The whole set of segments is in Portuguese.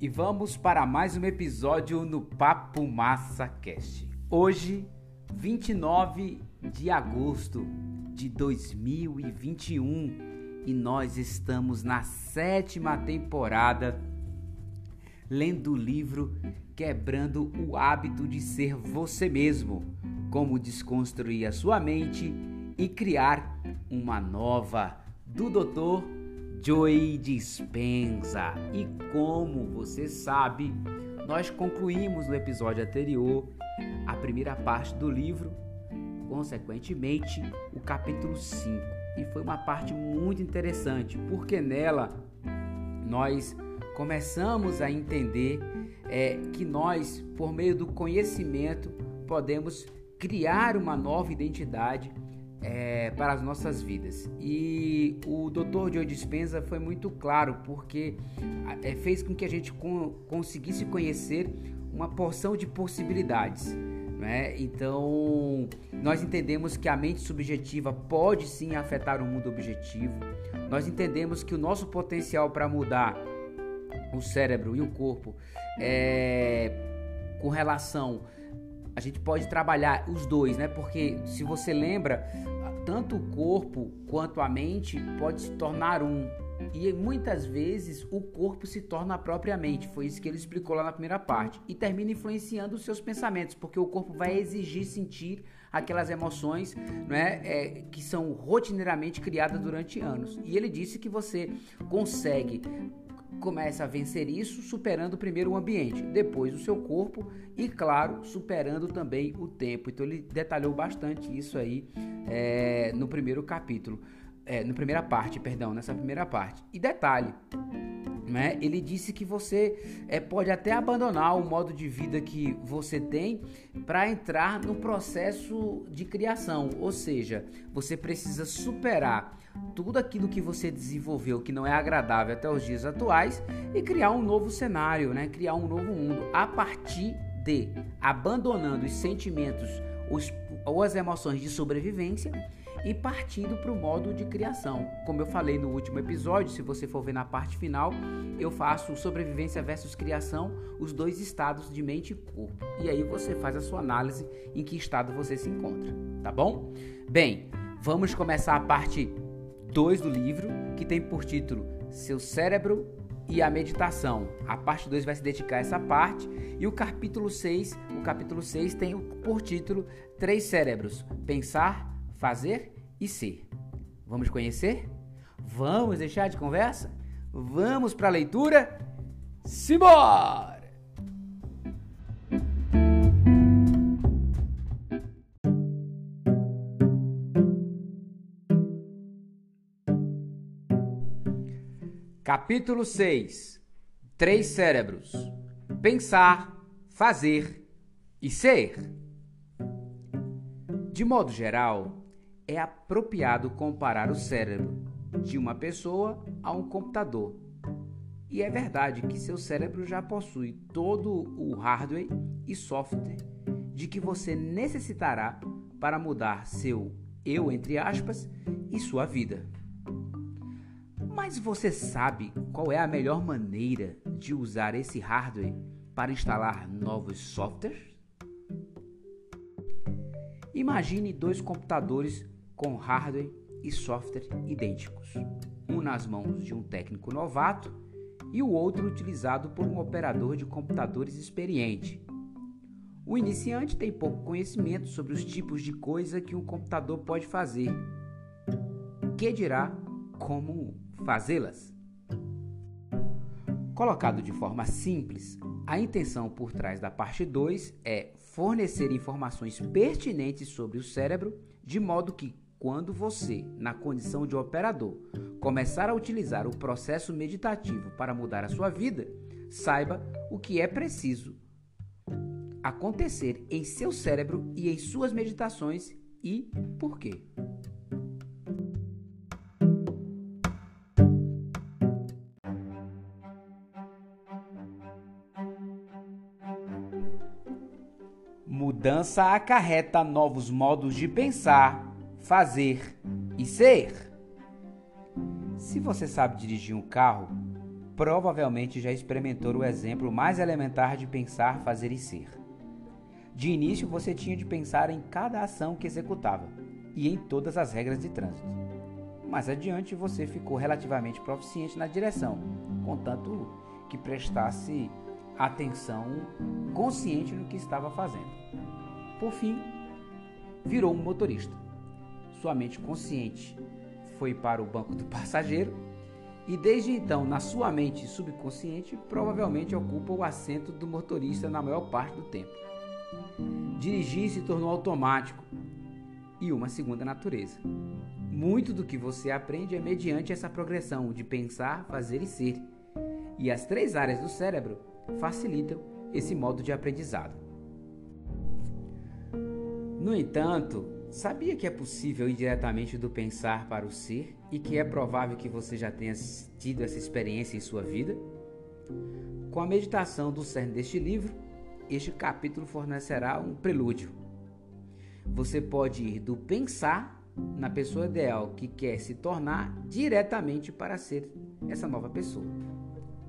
e vamos para mais um episódio no Papo Massa Cast. Hoje, 29 de agosto de 2021 e nós estamos na sétima temporada lendo o livro Quebrando o Hábito de Ser Você Mesmo: Como Desconstruir a Sua Mente e Criar uma Nova, do Dr. Joy Dispensa. E como você sabe, nós concluímos no episódio anterior a primeira parte do livro, consequentemente, o capítulo 5. E foi uma parte muito interessante, porque nela nós começamos a entender é, que nós, por meio do conhecimento, podemos criar uma nova identidade é, para as nossas vidas. E o Dr. Joe Dispenza foi muito claro, porque é, fez com que a gente con conseguisse conhecer uma porção de possibilidades. Né? Então, nós entendemos que a mente subjetiva pode sim afetar o mundo objetivo. Nós entendemos que o nosso potencial para mudar o cérebro e o corpo é, com relação a gente pode trabalhar os dois, né? Porque se você lembra, tanto o corpo quanto a mente pode se tornar um. E muitas vezes o corpo se torna a própria mente. Foi isso que ele explicou lá na primeira parte. E termina influenciando os seus pensamentos, porque o corpo vai exigir sentir aquelas emoções né, é, que são rotineiramente criadas durante anos. E ele disse que você consegue começa a vencer isso superando primeiro o ambiente, depois o seu corpo e, claro, superando também o tempo. Então ele detalhou bastante isso aí é, no primeiro capítulo, é, na primeira parte, perdão, nessa primeira parte. E detalhe, né? Ele disse que você é, pode até abandonar o modo de vida que você tem para entrar no processo de criação, ou seja, você precisa superar tudo aquilo que você desenvolveu que não é agradável até os dias atuais e criar um novo cenário, né? criar um novo mundo a partir de abandonando os sentimentos os, ou as emoções de sobrevivência e partindo para o modo de criação. Como eu falei no último episódio, se você for ver na parte final, eu faço sobrevivência versus criação, os dois estados de mente e corpo. E aí você faz a sua análise em que estado você se encontra, tá bom? Bem, vamos começar a parte 2 do livro, que tem por título Seu Cérebro e a Meditação. A parte 2 vai se dedicar a essa parte e o capítulo 6, o capítulo 6 tem por título Três Cérebros: Pensar, Fazer e Ser. Vamos conhecer? Vamos deixar de conversa? Vamos para a leitura? Simbora! Capítulo 6 Três cérebros: Pensar, Fazer e Ser. De modo geral, é apropriado comparar o cérebro de uma pessoa a um computador. E é verdade que seu cérebro já possui todo o hardware e software de que você necessitará para mudar seu eu, entre aspas, e sua vida. Mas você sabe qual é a melhor maneira de usar esse hardware para instalar novos softwares? Imagine dois computadores com hardware e software idênticos, um nas mãos de um técnico novato e o outro utilizado por um operador de computadores experiente. O iniciante tem pouco conhecimento sobre os tipos de coisa que um computador pode fazer. Que dirá como fazê-las. Colocado de forma simples, a intenção por trás da parte 2 é fornecer informações pertinentes sobre o cérebro, de modo que, quando você, na condição de operador, começar a utilizar o processo meditativo para mudar a sua vida, saiba o que é preciso acontecer em seu cérebro e em suas meditações e por quê. Mudança acarreta novos modos de pensar, fazer e ser. Se você sabe dirigir um carro, provavelmente já experimentou o exemplo mais elementar de pensar, fazer e ser. De início, você tinha de pensar em cada ação que executava e em todas as regras de trânsito. Mais adiante, você ficou relativamente proficiente na direção, contanto que prestasse atenção consciente no que estava fazendo. Por fim, virou um motorista. Sua mente consciente foi para o banco do passageiro e desde então, na sua mente subconsciente, provavelmente ocupa o assento do motorista na maior parte do tempo. Dirigir se tornou automático e uma segunda natureza. Muito do que você aprende é mediante essa progressão de pensar, fazer e ser. E as três áreas do cérebro facilitam esse modo de aprendizado. No entanto, sabia que é possível ir diretamente do pensar para o ser e que é provável que você já tenha tido essa experiência em sua vida? Com a meditação do cerne deste livro, este capítulo fornecerá um prelúdio. Você pode ir do pensar na pessoa ideal que quer se tornar diretamente para ser essa nova pessoa.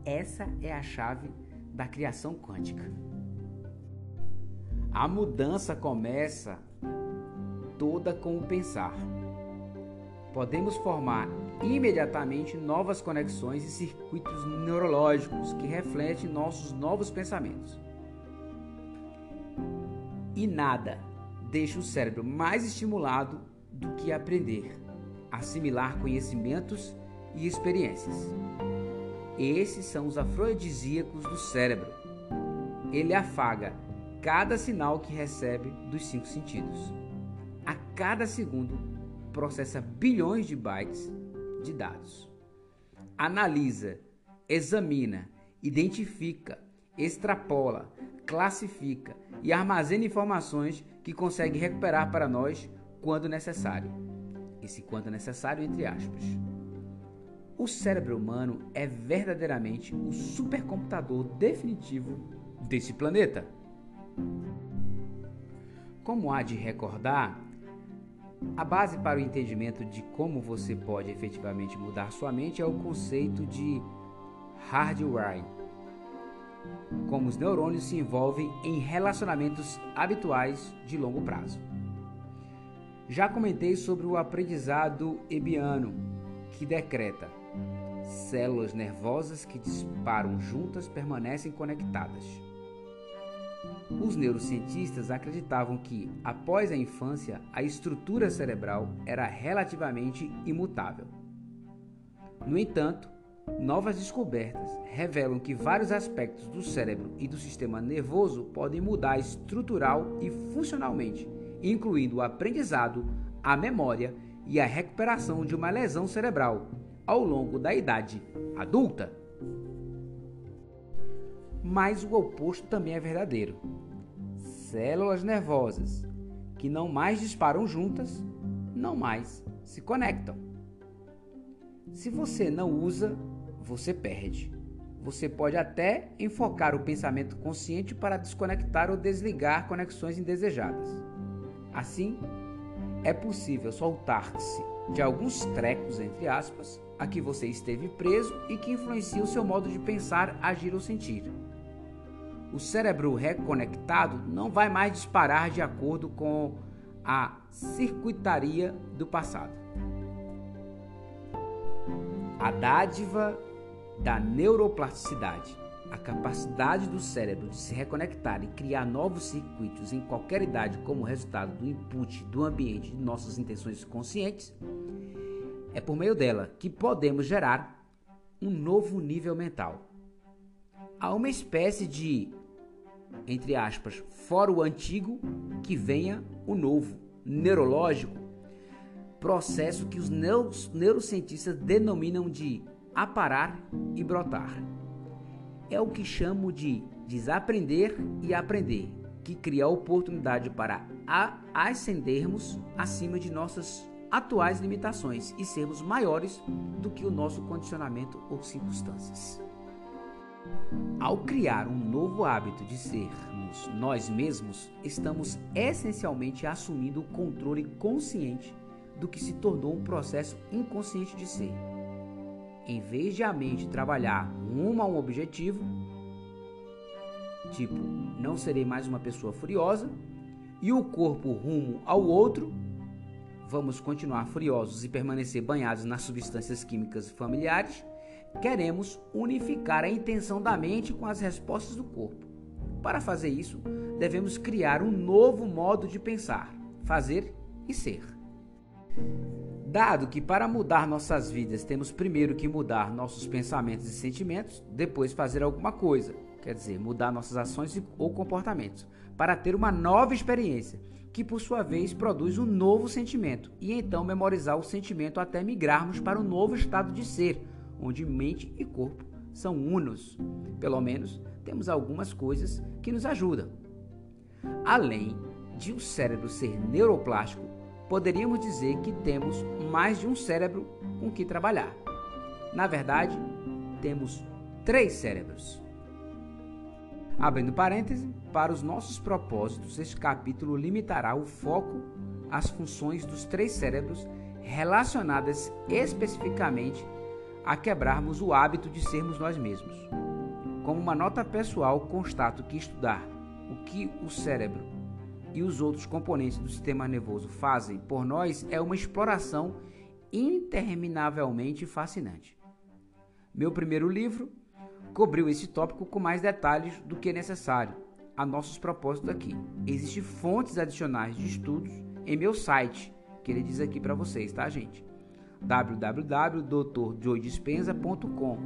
Essa é a chave da criação quântica. A mudança começa toda com o pensar. Podemos formar imediatamente novas conexões e circuitos neurológicos que refletem nossos novos pensamentos. E nada deixa o cérebro mais estimulado do que aprender, assimilar conhecimentos e experiências. Esses são os afrodisíacos do cérebro. Ele afaga cada sinal que recebe dos cinco sentidos. A cada segundo, processa bilhões de bytes de dados. Analisa, examina, identifica, extrapola, classifica e armazena informações que consegue recuperar para nós quando necessário. Esse quando necessário entre aspas. O cérebro humano é verdadeiramente o supercomputador definitivo desse planeta. Como há de recordar, a base para o entendimento de como você pode efetivamente mudar sua mente é o conceito de hardwiring. Como os neurônios se envolvem em relacionamentos habituais de longo prazo. Já comentei sobre o aprendizado ebiano, que decreta Células nervosas que disparam juntas permanecem conectadas. Os neurocientistas acreditavam que, após a infância, a estrutura cerebral era relativamente imutável. No entanto, novas descobertas revelam que vários aspectos do cérebro e do sistema nervoso podem mudar estrutural e funcionalmente, incluindo o aprendizado, a memória e a recuperação de uma lesão cerebral, ao longo da idade adulta. Mas o oposto também é verdadeiro. Células nervosas que não mais disparam juntas, não mais se conectam. Se você não usa, você perde. Você pode até enfocar o pensamento consciente para desconectar ou desligar conexões indesejadas. Assim, é possível soltar-se de alguns trecos, entre aspas, a que você esteve preso e que influencia o seu modo de pensar, agir ou sentir. O cérebro reconectado não vai mais disparar de acordo com a circuitaria do passado. A dádiva da neuroplasticidade, a capacidade do cérebro de se reconectar e criar novos circuitos em qualquer idade como resultado do input do ambiente de nossas intenções conscientes, é por meio dela que podemos gerar um novo nível mental. Há uma espécie de, entre aspas, fora o antigo que venha o novo, neurológico, processo que os neurocientistas denominam de aparar e brotar. É o que chamo de desaprender e aprender, que cria a oportunidade para ascendermos acima de nossas atuais limitações e sermos maiores do que o nosso condicionamento ou circunstâncias. Ao criar um novo hábito de sermos nós mesmos, estamos essencialmente assumindo o controle consciente do que se tornou um processo inconsciente de ser. em vez de a mente trabalhar rumo a um objetivo, tipo, não serei mais uma pessoa furiosa, e o corpo rumo ao outro, vamos continuar furiosos e permanecer banhados nas substâncias químicas familiares, queremos unificar a intenção da mente com as respostas do corpo. Para fazer isso, devemos criar um novo modo de pensar, fazer e ser. Dado que para mudar nossas vidas temos primeiro que mudar nossos pensamentos e sentimentos, depois fazer alguma coisa, quer dizer, mudar nossas ações ou comportamentos, para ter uma nova experiência, que por sua vez produz um novo sentimento, e então memorizar o sentimento até migrarmos para um novo estado de ser, onde mente e corpo são unos. Pelo menos temos algumas coisas que nos ajudam. Além de o cérebro ser neuroplástico, poderíamos dizer que temos mais de um cérebro com que trabalhar. Na verdade, temos três cérebros. Abrindo parêntese, para os nossos propósitos, este capítulo limitará o foco às funções dos três cérebros relacionadas especificamente a quebrarmos o hábito de sermos nós mesmos. Como uma nota pessoal, constato que estudar o que o cérebro e os outros componentes do sistema nervoso fazem por nós é uma exploração interminavelmente fascinante. Meu primeiro livro cobriu esse tópico com mais detalhes do que necessário a nossos propósitos aqui. Existem fontes adicionais de estudos em meu site, que ele diz aqui para vocês, tá, gente? www.drjoydispensa.com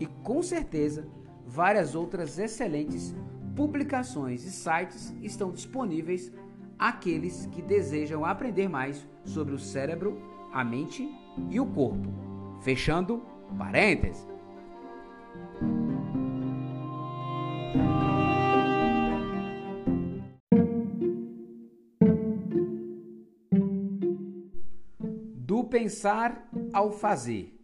e com certeza várias outras excelentes publicações e sites estão disponíveis àqueles que desejam aprender mais sobre o cérebro, a mente e o corpo. Fechando parênteses. Pensar ao fazer.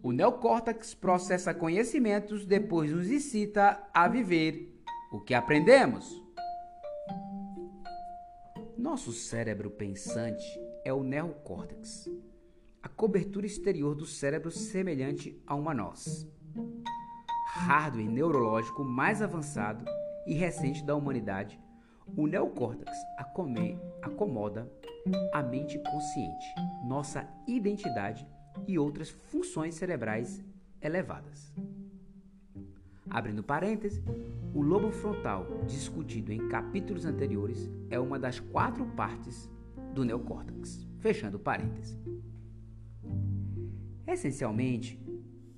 O neocórtex processa conhecimentos, depois nos incita a viver o que aprendemos? Nosso cérebro pensante é o neocórtex, a cobertura exterior do cérebro semelhante a uma noz. Hardware neurológico mais avançado e recente da humanidade, o neocórtex acomoda a mente consciente, nossa identidade e outras funções cerebrais elevadas. Abrindo parênteses, o lobo frontal, discutido em capítulos anteriores, é uma das quatro partes do neocórtex. Fechando parênteses. Essencialmente,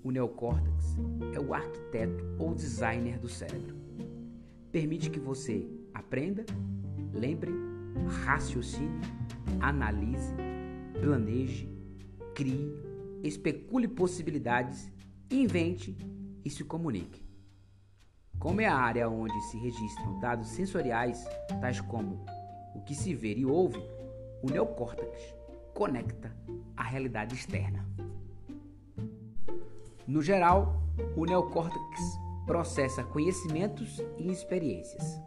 o neocórtex é o arquiteto ou designer do cérebro. Permite que você aprenda, lembre, raciocine, analise, planeje, crie, especule possibilidades, invente e se comunique. Como é a área onde se registram dados sensoriais, tais como o que se vê e ouve, o neocórtex conecta a realidade externa. No geral, o neocórtex processa conhecimentos e experiências.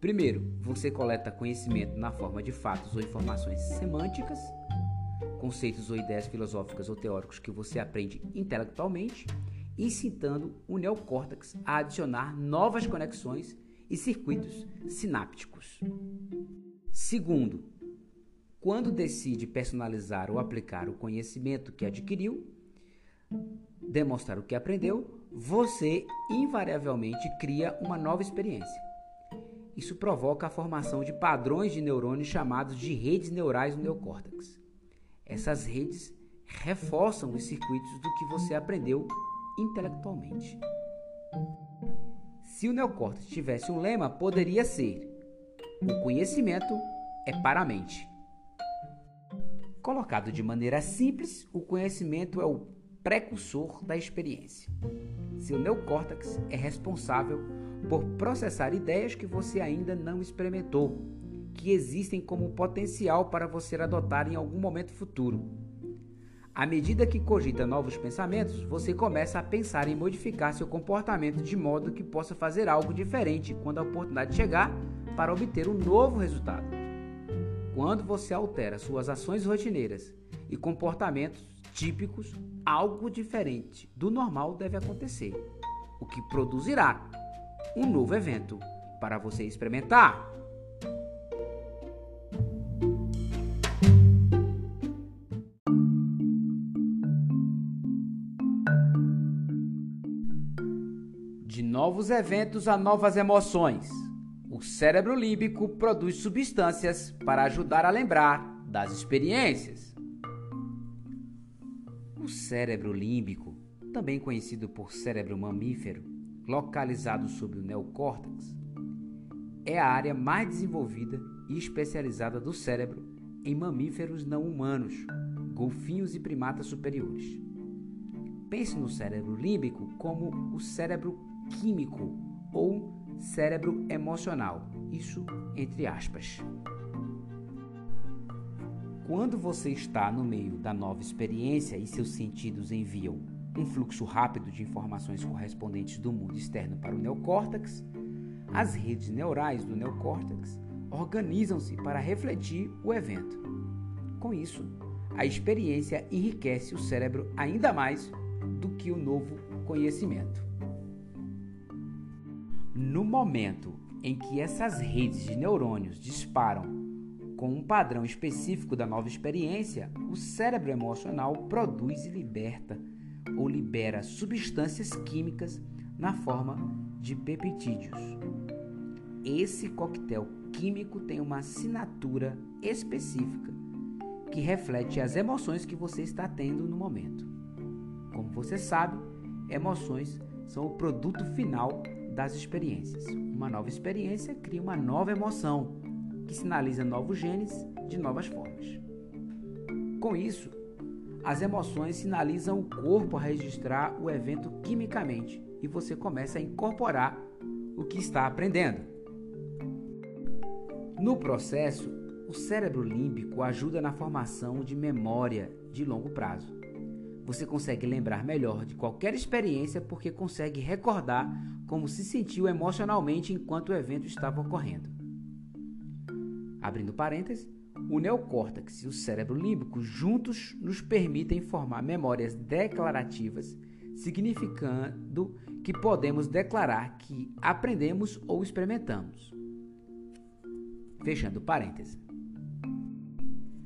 Primeiro, você coleta conhecimento na forma de fatos ou informações semânticas, conceitos ou ideias filosóficas ou teóricos que você aprende intelectualmente incitando o neocórtex a adicionar novas conexões e circuitos sinápticos. Segundo, quando decide personalizar ou aplicar o conhecimento que adquiriu, demonstrar o que aprendeu, você invariavelmente cria uma nova experiência. Isso provoca a formação de padrões de neurônios chamados de redes neurais no neocórtex. Essas redes reforçam os circuitos do que você aprendeu intelectualmente. Se o neocórtex tivesse um lema, poderia ser: O conhecimento é para a mente. Colocado de maneira simples, o conhecimento é o precursor da experiência. Seu neocórtex é responsável por processar ideias que você ainda não experimentou, que existem como potencial para você adotar em algum momento futuro. À medida que cogita novos pensamentos, você começa a pensar em modificar seu comportamento de modo que possa fazer algo diferente quando a oportunidade chegar para obter um novo resultado. Quando você altera suas ações rotineiras e comportamentos, atípicos, algo diferente do normal deve acontecer, o que produzirá um novo evento para você experimentar. De novos eventos a novas emoções. O cérebro límbico produz substâncias para ajudar a lembrar das experiências. O cérebro límbico, também conhecido por cérebro mamífero, localizado sob o neocórtex, é a área mais desenvolvida e especializada do cérebro em mamíferos não humanos, golfinhos e primatas superiores. Pense no cérebro límbico como o cérebro químico ou cérebro emocional, isso entre aspas. Quando você está no meio da nova experiência e seus sentidos enviam um fluxo rápido de informações correspondentes do mundo externo para o neocórtex, as redes neurais do neocórtex organizam-se para refletir o evento. Com isso, a experiência enriquece o cérebro ainda mais do que o novo conhecimento. No momento em que essas redes de neurônios disparam com um padrão específico da nova experiência, o cérebro emocional produz e liberta ou libera substâncias químicas na forma de peptídeos. Esse coquetel químico tem uma assinatura específica que reflete as emoções que você está tendo no momento. Como você sabe, emoções são o produto final das experiências. Uma nova experiência cria uma nova emoção, que sinaliza novos genes de novas formas. Com isso, as emoções sinalizam o corpo a registrar o evento quimicamente e você começa a incorporar o que está aprendendo. No processo, o cérebro límbico ajuda na formação de memória de longo prazo. Você consegue lembrar melhor de qualquer experiência porque consegue recordar como se sentiu emocionalmente enquanto o evento estava ocorrendo. Abrindo parênteses, o neocórtex e o cérebro límbico juntos nos permitem formar memórias declarativas, significando que podemos declarar que aprendemos ou experimentamos. Fechando parênteses.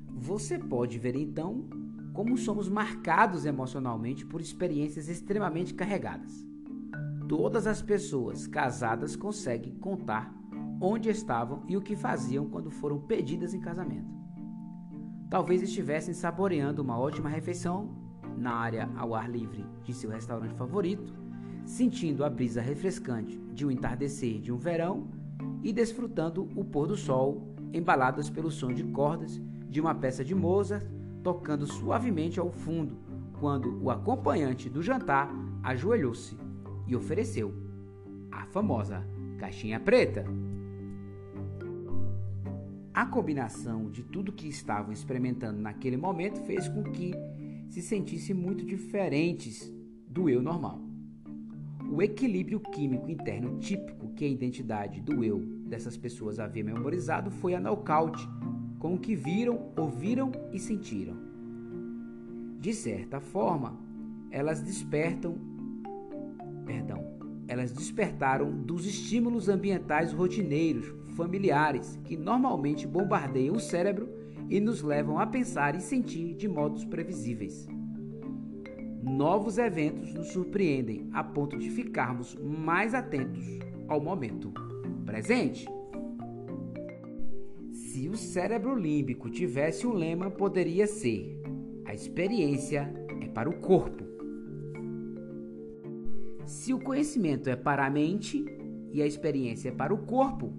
Você pode ver então como somos marcados emocionalmente por experiências extremamente carregadas. Todas as pessoas casadas conseguem contar onde estavam e o que faziam quando foram pedidas em casamento. Talvez estivessem saboreando uma ótima refeição na área ao ar livre de seu restaurante favorito, sentindo a brisa refrescante de um entardecer de um verão e desfrutando o pôr do sol, embaladas pelo som de cordas de uma peça de Mozart tocando suavemente ao fundo, quando o acompanhante do jantar ajoelhou-se e ofereceu a famosa caixinha preta. A combinação de tudo que estavam experimentando naquele momento fez com que se sentissem muito diferentes do eu normal. O equilíbrio químico interno típico que a identidade do eu dessas pessoas havia memorizado foi a nocaute, com o que viram, ouviram e sentiram. De certa forma, elas despertam, perdão, elas despertaram dos estímulos ambientais rotineiros familiares que normalmente bombardeiam o cérebro e nos levam a pensar e sentir de modos previsíveis. Novos eventos nos surpreendem a ponto de ficarmos mais atentos ao momento presente. Se o cérebro límbico tivesse um lema, poderia ser: a experiência é para o corpo. Se o conhecimento é para a mente e a experiência é para o corpo,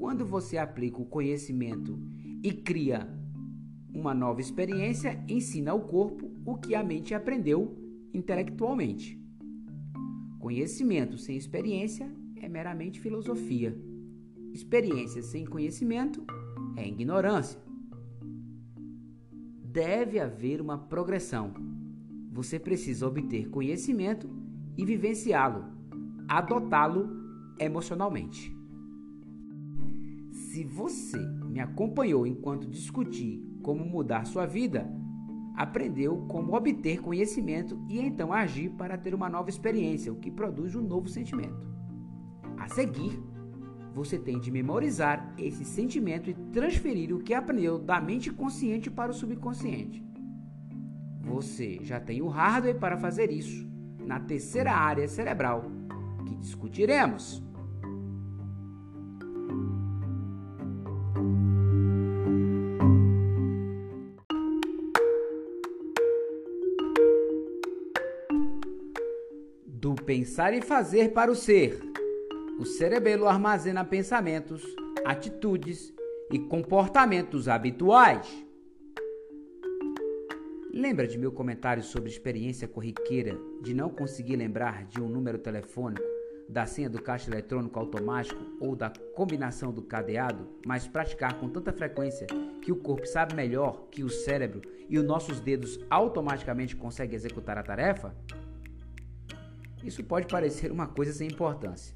quando você aplica o conhecimento e cria uma nova experiência, ensina ao corpo o que a mente aprendeu intelectualmente. Conhecimento sem experiência é meramente filosofia. Experiência sem conhecimento é ignorância. Deve haver uma progressão. Você precisa obter conhecimento e vivenciá-lo, adotá-lo emocionalmente. Se você me acompanhou enquanto discuti como mudar sua vida, aprendeu como obter conhecimento e então agir para ter uma nova experiência, o que produz um novo sentimento. A seguir, você tem de memorizar esse sentimento e transferir o que aprendeu da mente consciente para o subconsciente. Você já tem o hardware para fazer isso na terceira área cerebral, que discutiremos. Pensar e fazer para o ser. O cerebelo armazena pensamentos, atitudes e comportamentos habituais. Lembra de meu comentário sobre experiência corriqueira de não conseguir lembrar de um número telefônico, da senha do caixa eletrônico automático ou da combinação do cadeado, mas praticar com tanta frequência que o corpo sabe melhor que o cérebro e os nossos dedos automaticamente conseguem executar a tarefa? Isso pode parecer uma coisa sem importância.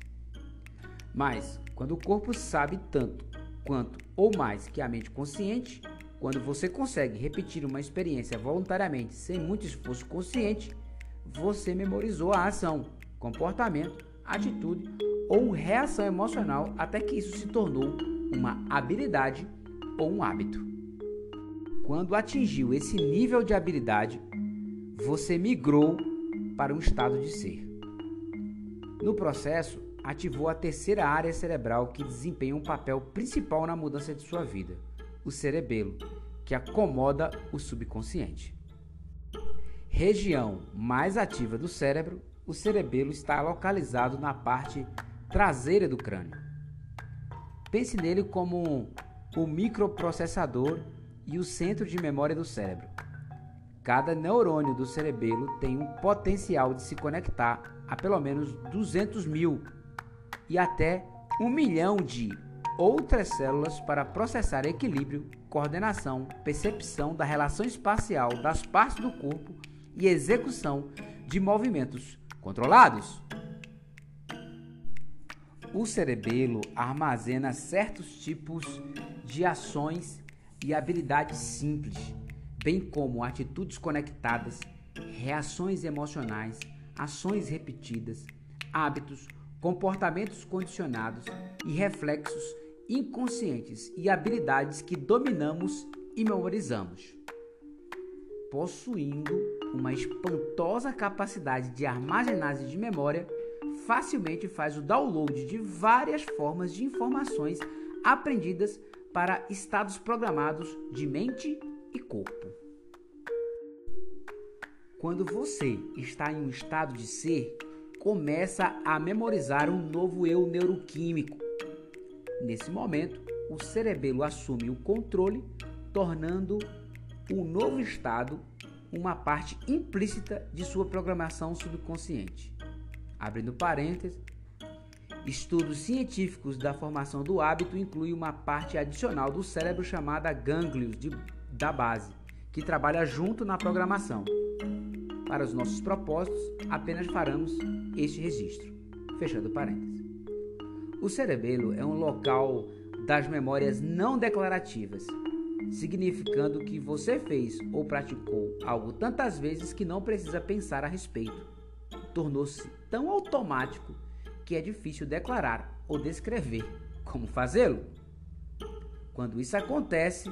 Mas, quando o corpo sabe tanto quanto ou mais que a mente consciente, quando você consegue repetir uma experiência voluntariamente sem muito esforço consciente, você memorizou a ação, comportamento, atitude ou reação emocional até que isso se tornou uma habilidade ou um hábito. Quando atingiu esse nível de habilidade, você migrou para um estado de ser. No processo, ativou a terceira área cerebral que desempenha um papel principal na mudança de sua vida, o cerebelo, que acomoda o subconsciente. Região mais ativa do cérebro, o cerebelo está localizado na parte traseira do crânio. Pense nele como o microprocessador e o centro de memória do cérebro. Cada neurônio do cerebelo tem um potencial de se conectar a pelo menos 200 mil e até um milhão de outras células para processar equilíbrio, coordenação, percepção da relação espacial das partes do corpo e execução de movimentos controlados. O cerebelo armazena certos tipos de ações e habilidades simples, bem como atitudes conectadas, reações emocionais, ações repetidas, hábitos, comportamentos condicionados e reflexos inconscientes e habilidades que dominamos e memorizamos. Possuindo uma espantosa capacidade de armazenagem de memória, facilmente faz o download de várias formas de informações aprendidas para estados programados de mente e corpo. Quando você está em um estado de ser, começa a memorizar um novo eu neuroquímico. Nesse momento, o cerebelo assume o controle, tornando o novo estado uma parte implícita de sua programação subconsciente. Abrindo parênteses, estudos científicos da formação do hábito incluem uma parte adicional do cérebro chamada gânglios de, da base, que trabalha junto na programação. Para os nossos propósitos, apenas faremos este registro. Fechando parênteses. O cerebelo é um local das memórias não declarativas, significando que você fez ou praticou algo tantas vezes que não precisa pensar a respeito. Tornou-se tão automático que é difícil declarar ou descrever como fazê-lo. Quando isso acontece,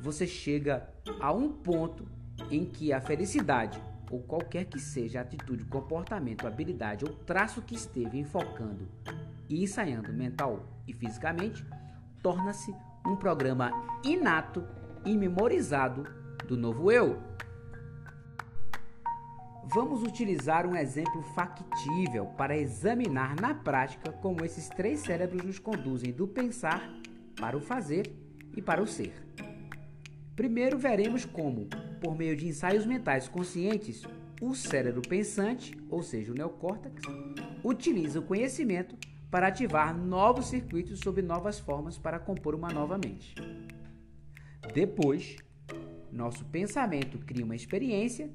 você chega a um ponto em que a felicidade ou qualquer que seja a atitude, comportamento, habilidade ou traço que esteve enfocando e ensaiando mental e fisicamente, torna-se um programa inato e memorizado do novo eu. Vamos utilizar um exemplo factível para examinar na prática como esses três cérebros nos conduzem do pensar para o fazer e para o ser. Primeiro veremos como por meio de ensaios mentais conscientes, o cérebro pensante, ou seja, o neocórtex, utiliza o conhecimento para ativar novos circuitos sob novas formas para compor uma nova mente. Depois, nosso pensamento cria uma experiência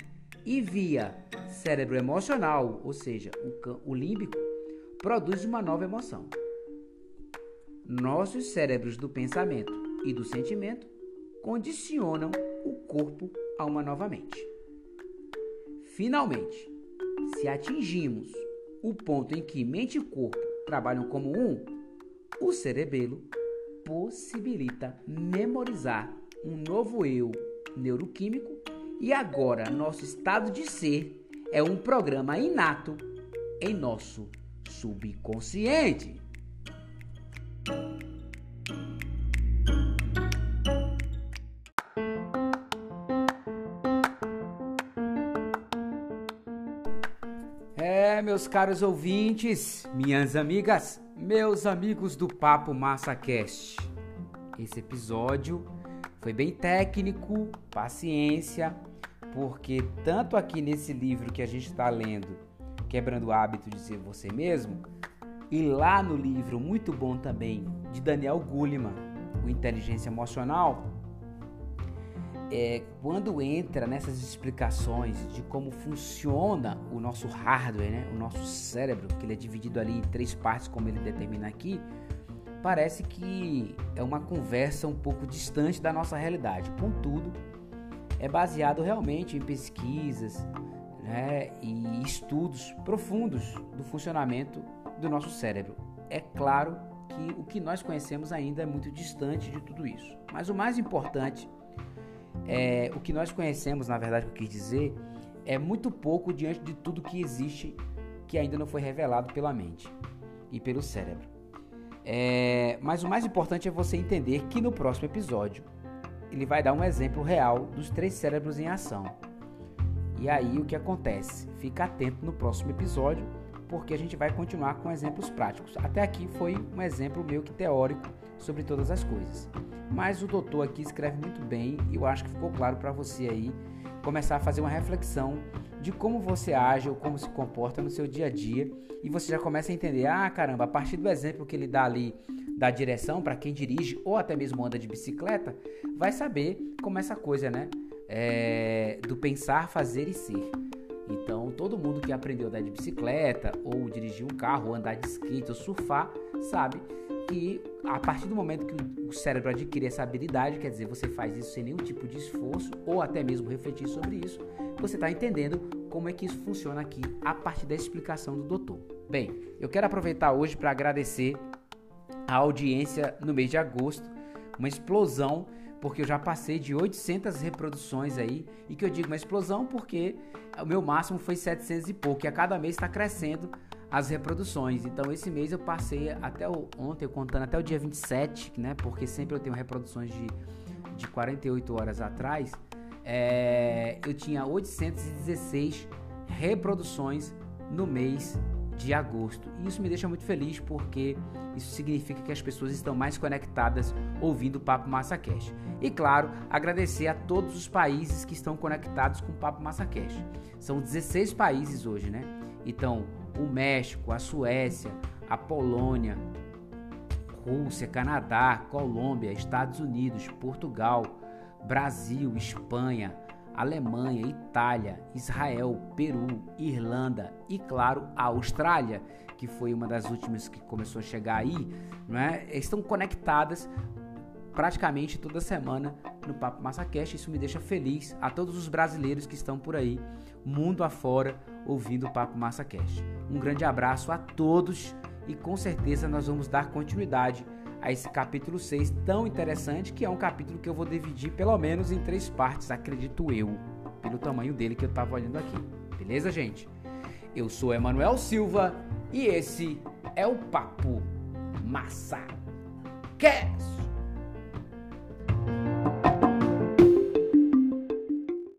e, via cérebro emocional, ou seja, o, límbico, produz uma nova emoção. Nossos cérebros do pensamento e do sentimento condicionam o corpo uma novamente. Finalmente, se atingimos o ponto em que mente e corpo trabalham como um, o cerebelo possibilita memorizar um novo eu neuroquímico e agora nosso estado de ser é um programa inato em nosso subconsciente. Meus caros ouvintes, minhas amigas, meus amigos do Papo Massa Cast. Esse episódio foi bem técnico, paciência, porque tanto aqui nesse livro que a gente está lendo, Quebrando o Hábito de Ser Você Mesmo, e lá no livro muito bom também de Daniel Goleman, o Inteligência Emocional, é, quando entra nessas explicações de como funciona o nosso hardware, né, o nosso cérebro, que ele é dividido ali em três partes, como ele determina aqui, parece que é uma conversa um pouco distante da nossa realidade. Contudo, é baseado realmente em pesquisas né, e estudos profundos do funcionamento do nosso cérebro. É claro que o que nós conhecemos ainda é muito distante de tudo isso. Mas o mais importante é, o que nós conhecemos, na verdade, que eu quis dizer, é muito pouco diante de tudo que existe que ainda não foi revelado pela mente e pelo cérebro. É, mas o mais importante é você entender que no próximo episódio ele vai dar um exemplo real dos três cérebros em ação. E aí o que acontece? Fica atento no próximo episódio, porque a gente vai continuar com exemplos práticos. Até aqui foi um exemplo meio que teórico sobre todas as coisas. Mas o doutor aqui escreve muito bem e eu acho que ficou claro para você aí começar a fazer uma reflexão de como você age ou como se comporta no seu dia a dia e você já começa a entender, ah, caramba, a partir do exemplo que ele dá ali da direção para quem dirige ou até mesmo anda de bicicleta, vai saber como essa coisa, né, é, do pensar, fazer e ser. Então, todo mundo que aprendeu a andar de bicicleta, ou dirigir um carro, ou andar de skate, ou surfar, sabe que a partir do momento que o cérebro adquire essa habilidade, quer dizer, você faz isso sem nenhum tipo de esforço, ou até mesmo refletir sobre isso, você está entendendo como é que isso funciona aqui a partir da explicação do doutor. Bem, eu quero aproveitar hoje para agradecer a audiência no mês de agosto, uma explosão porque eu já passei de 800 reproduções aí, e que eu digo uma explosão porque o meu máximo foi 700 e pouco, e a cada mês está crescendo as reproduções. Então esse mês eu passei até o, ontem, contando até o dia 27, né? Porque sempre eu tenho reproduções de, de 48 horas atrás. É, eu tinha 816 reproduções no mês de agosto. E isso me deixa muito feliz porque isso significa que as pessoas estão mais conectadas ouvindo o Papo Massa Cash. E claro, agradecer a todos os países que estão conectados com o Papo Massa Cash. São 16 países hoje, né? Então, o México, a Suécia, a Polônia, Rússia, Canadá, Colômbia, Estados Unidos, Portugal, Brasil, Espanha, Alemanha, Itália, Israel, Peru, Irlanda e, claro, a Austrália, que foi uma das últimas que começou a chegar aí, é? estão conectadas praticamente toda semana no Papo Massacast. Isso me deixa feliz a todos os brasileiros que estão por aí, mundo afora, ouvindo o Papo Massacast. Um grande abraço a todos e com certeza nós vamos dar continuidade a esse capítulo 6 tão interessante, que é um capítulo que eu vou dividir pelo menos em três partes, acredito eu, pelo tamanho dele que eu estava olhando aqui. Beleza, gente? Eu sou Emanuel Silva e esse é o Papo Massa Cast.